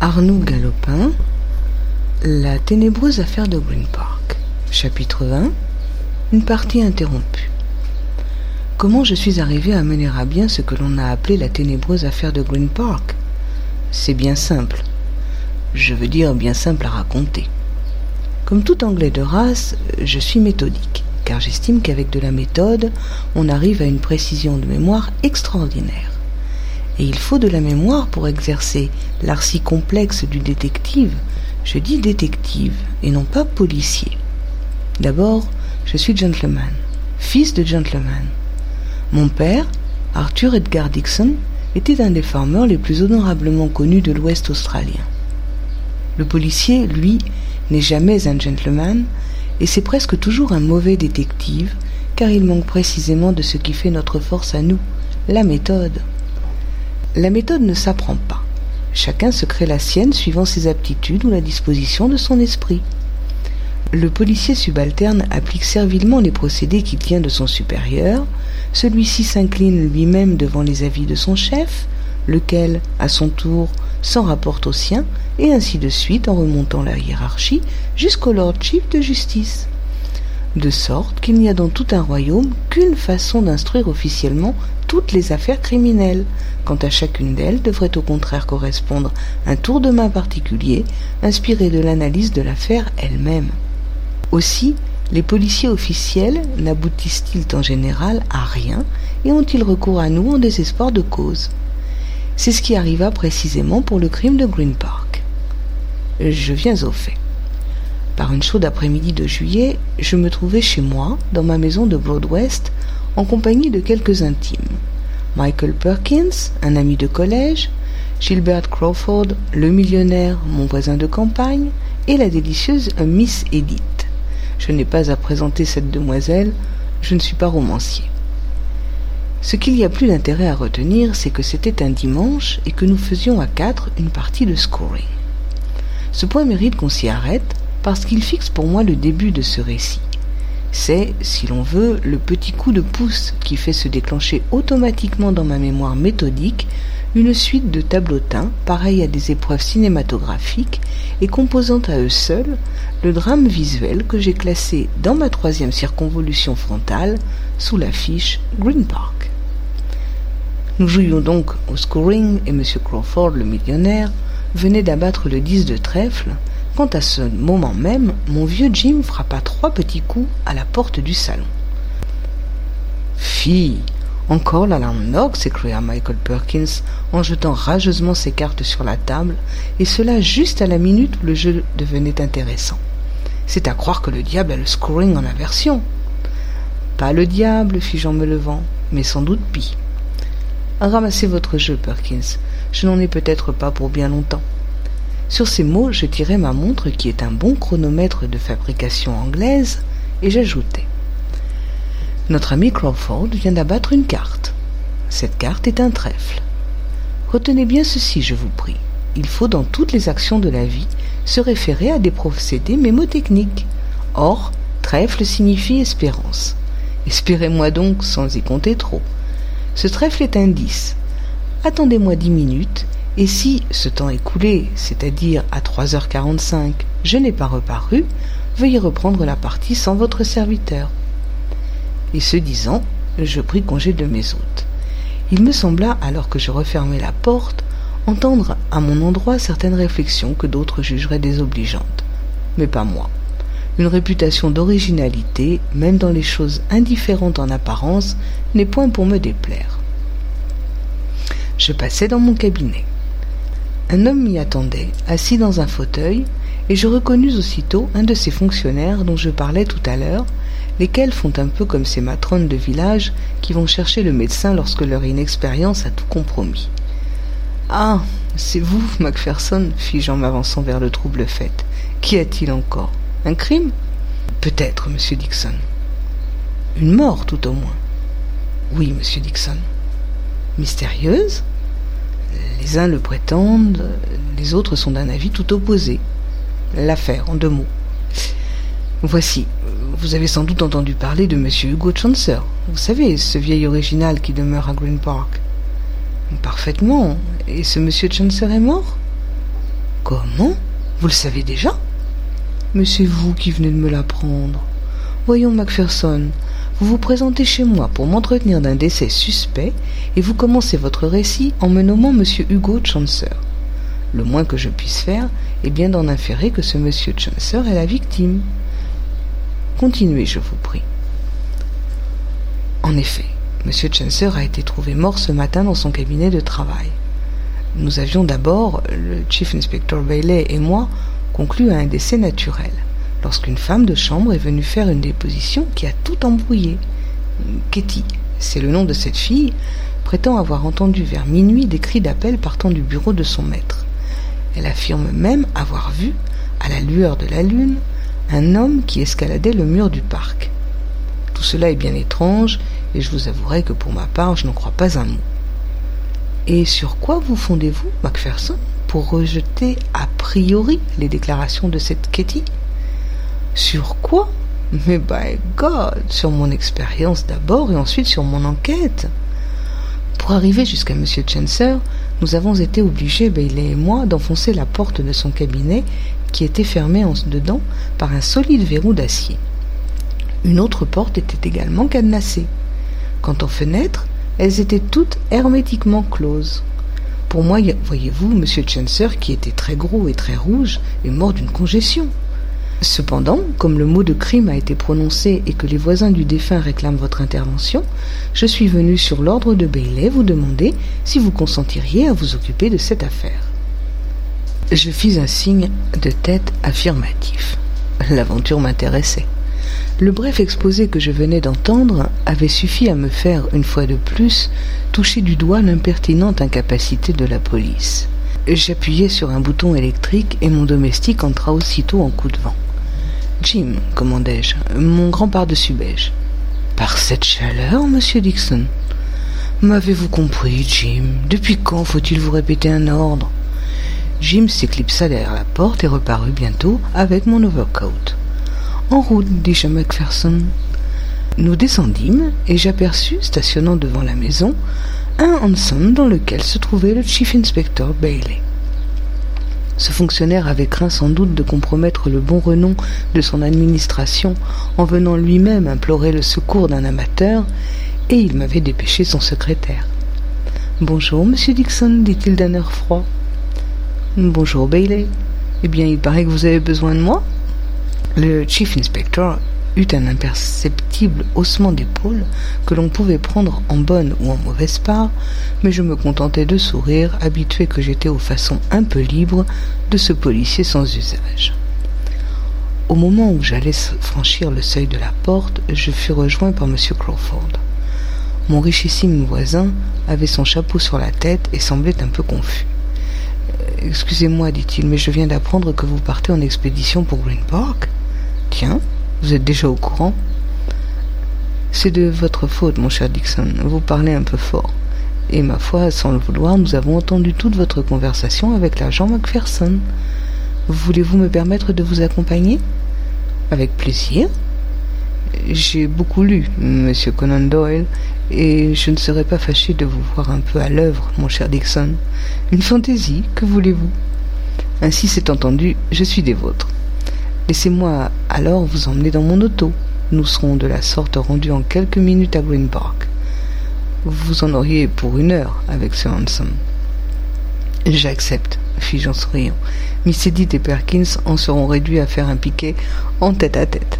Arnoux Galopin, La ténébreuse affaire de Green Park. Chapitre 1 Une partie interrompue. Comment je suis arrivé à mener à bien ce que l'on a appelé la ténébreuse affaire de Green Park? C'est bien simple. Je veux dire bien simple à raconter. Comme tout anglais de race, je suis méthodique, car j'estime qu'avec de la méthode, on arrive à une précision de mémoire extraordinaire et il faut de la mémoire pour exercer l'art si complexe du détective. Je dis détective et non pas policier. D'abord, je suis gentleman, fils de gentleman. Mon père, Arthur Edgar Dixon, était un des farmers les plus honorablement connus de l'Ouest australien. Le policier, lui, n'est jamais un gentleman, et c'est presque toujours un mauvais détective, car il manque précisément de ce qui fait notre force à nous, la méthode. La méthode ne s'apprend pas. Chacun se crée la sienne suivant ses aptitudes ou la disposition de son esprit. Le policier subalterne applique servilement les procédés qu'il tient de son supérieur, celui-ci s'incline lui-même devant les avis de son chef, lequel, à son tour, s'en rapporte au sien, et ainsi de suite en remontant la hiérarchie jusqu'au Lord Chief de justice. De sorte qu'il n'y a dans tout un royaume qu'une façon d'instruire officiellement toutes les affaires criminelles, quant à chacune d'elles devrait au contraire correspondre un tour de main particulier, inspiré de l'analyse de l'affaire elle-même. Aussi, les policiers officiels n'aboutissent-ils en général à rien et ont-ils recours à nous en désespoir de cause? C'est ce qui arriva précisément pour le crime de Green Park. Je viens au fait. Par une chaude après-midi de juillet, je me trouvais chez moi, dans ma maison de Broadwest, en compagnie de quelques intimes. Michael Perkins, un ami de collège, Gilbert Crawford, le millionnaire, mon voisin de campagne, et la délicieuse Miss Edith. Je n'ai pas à présenter cette demoiselle, je ne suis pas romancier. Ce qu'il y a plus d'intérêt à retenir, c'est que c'était un dimanche et que nous faisions à quatre une partie de scoring. Ce point mérite qu'on s'y arrête parce qu'il fixe pour moi le début de ce récit. C'est, si l'on veut, le petit coup de pouce qui fait se déclencher automatiquement dans ma mémoire méthodique une suite de tableautins pareils à des épreuves cinématographiques et composant à eux seuls le drame visuel que j'ai classé dans ma troisième circonvolution frontale sous l'affiche Green Park. Nous jouions donc au scoring et M. Crawford, le millionnaire, venait d'abattre le 10 de trèfle quand à ce moment même, mon vieux Jim frappa trois petits coups à la porte du salon. Fille, encore la lampe s'écria Michael Perkins en jetant rageusement ses cartes sur la table, et cela juste à la minute où le jeu devenait intéressant. C'est à croire que le diable a le scoring en aversion. Pas le diable, fis-je en me levant, mais sans doute Pi. Ramassez votre jeu, Perkins. Je n'en ai peut-être pas pour bien longtemps. Sur ces mots, je tirai ma montre qui est un bon chronomètre de fabrication anglaise et j'ajoutai Notre ami Crawford vient d'abattre une carte. Cette carte est un trèfle. Retenez bien ceci, je vous prie. Il faut dans toutes les actions de la vie se référer à des procédés mémotechniques. Or, trèfle signifie espérance. Espérez-moi donc sans y compter trop. Ce trèfle est un 10. Attendez-moi dix minutes et si, ce temps écoulé, c'est-à-dire à, 3h45, je n'ai pas reparu, veuillez reprendre la partie sans votre serviteur. Et ce disant, je pris congé de mes hôtes. Il me sembla, alors que je refermais la porte, entendre à mon endroit certaines réflexions que d'autres jugeraient désobligeantes. Mais pas moi. Une réputation d'originalité, même dans les choses indifférentes en apparence, n'est point pour me déplaire. Je passai dans mon cabinet. Un homme m'y attendait, assis dans un fauteuil, et je reconnus aussitôt un de ces fonctionnaires dont je parlais tout à l'heure, lesquels font un peu comme ces matrones de village qui vont chercher le médecin lorsque leur inexpérience a tout compromis. Ah. C'est vous, Macpherson, fis-je en m'avançant vers le trouble fait. Qu'y a-t-il encore? Un crime? Peut-être, monsieur Dixon. Une mort, tout au moins. Oui, monsieur Dixon. Mystérieuse? Les uns le prétendent, les autres sont d'un avis tout opposé. L'affaire, en deux mots. Voici, vous avez sans doute entendu parler de M. Hugo Chancer. Vous savez, ce vieil original qui demeure à Green Park. Parfaitement. Et ce M. Chancer est mort? Comment? Vous le savez déjà? Mais c'est vous qui venez de me l'apprendre. Voyons, Macpherson, vous vous présentez chez moi pour m'entretenir d'un décès suspect et vous commencez votre récit en me nommant Monsieur Hugo Chancer. Le moins que je puisse faire est bien d'en inférer que ce Monsieur Chancer est la victime. Continuez, je vous prie. En effet, M. Chancer a été trouvé mort ce matin dans son cabinet de travail. Nous avions d'abord, le Chief Inspector Bailey et moi, conclu à un décès naturel, lorsqu'une femme de chambre est venue faire une déposition qui a tout embrouillé. Katie, c'est le nom de cette fille, prétend avoir entendu vers minuit des cris d'appel partant du bureau de son maître. Elle affirme même avoir vu, à la lueur de la lune, un homme qui escaladait le mur du parc. Tout cela est bien étrange, et je vous avouerai que pour ma part, je n'en crois pas un mot. Et sur quoi vous fondez-vous, Macpherson, pour rejeter a priori les déclarations de cette Katie? Sur quoi Mais by God, sur mon expérience d'abord et ensuite sur mon enquête. Pour arriver jusqu'à M. Chancer, nous avons été obligés, Bailey et moi, d'enfoncer la porte de son cabinet qui était fermée en dedans par un solide verrou d'acier. Une autre porte était également cadenassée. Quant aux fenêtres, elles étaient toutes hermétiquement closes. Pour moi, voyez-vous, M. Chancer, qui était très gros et très rouge, est mort d'une congestion. Cependant, comme le mot de crime a été prononcé et que les voisins du défunt réclament votre intervention, je suis venu sur l'ordre de Bailey vous demander si vous consentiriez à vous occuper de cette affaire. Je fis un signe de tête affirmatif. L'aventure m'intéressait. Le bref exposé que je venais d'entendre avait suffi à me faire, une fois de plus, toucher du doigt l'impertinente incapacité de la police. J'appuyai sur un bouton électrique et mon domestique entra aussitôt en coup de vent. Jim, commandai-je, mon grand par-dessus beige. Par cette chaleur, monsieur Dixon M'avez-vous compris, Jim? Depuis quand faut-il vous répéter un ordre? Jim s'éclipsa derrière la porte et reparut bientôt avec mon overcoat. En route, dis-je à Macpherson. Nous descendîmes et j'aperçus, stationnant devant la maison, un hansom dans lequel se trouvait le Chief Inspector Bailey. Ce fonctionnaire avait craint sans doute de compromettre le bon renom de son administration en venant lui-même implorer le secours d'un amateur, et il m'avait dépêché son secrétaire. Bonjour, monsieur Dixon, dit-il d'un air froid. Bonjour, Bailey. Eh bien, il paraît que vous avez besoin de moi le chief inspector eut un imperceptible haussement d'épaule que l'on pouvait prendre en bonne ou en mauvaise part, mais je me contentais de sourire, habitué que j'étais aux façons un peu libres de ce policier sans usage. Au moment où j'allais franchir le seuil de la porte, je fus rejoint par M. Crawford. Mon richissime voisin avait son chapeau sur la tête et semblait un peu confus. Excusez-moi, dit-il, mais je viens d'apprendre que vous partez en expédition pour Green Park. Tiens, vous êtes déjà au courant C'est de votre faute, mon cher Dixon. Vous parlez un peu fort. Et ma foi, sans le vouloir, nous avons entendu toute votre conversation avec l'agent Macpherson. Voulez-vous me permettre de vous accompagner? Avec plaisir. J'ai beaucoup lu, monsieur Conan Doyle, et je ne serais pas fâché de vous voir un peu à l'œuvre, mon cher Dixon. Une fantaisie, que voulez-vous? Ainsi c'est entendu, je suis des vôtres. Laissez-moi alors vous emmener dans mon auto. Nous serons de la sorte rendus en quelques minutes à Green Park. Vous en auriez pour une heure avec ce handsome. J'accepte, fis-je en souriant. Miss Edith et Perkins en seront réduits à faire un piquet en tête à tête.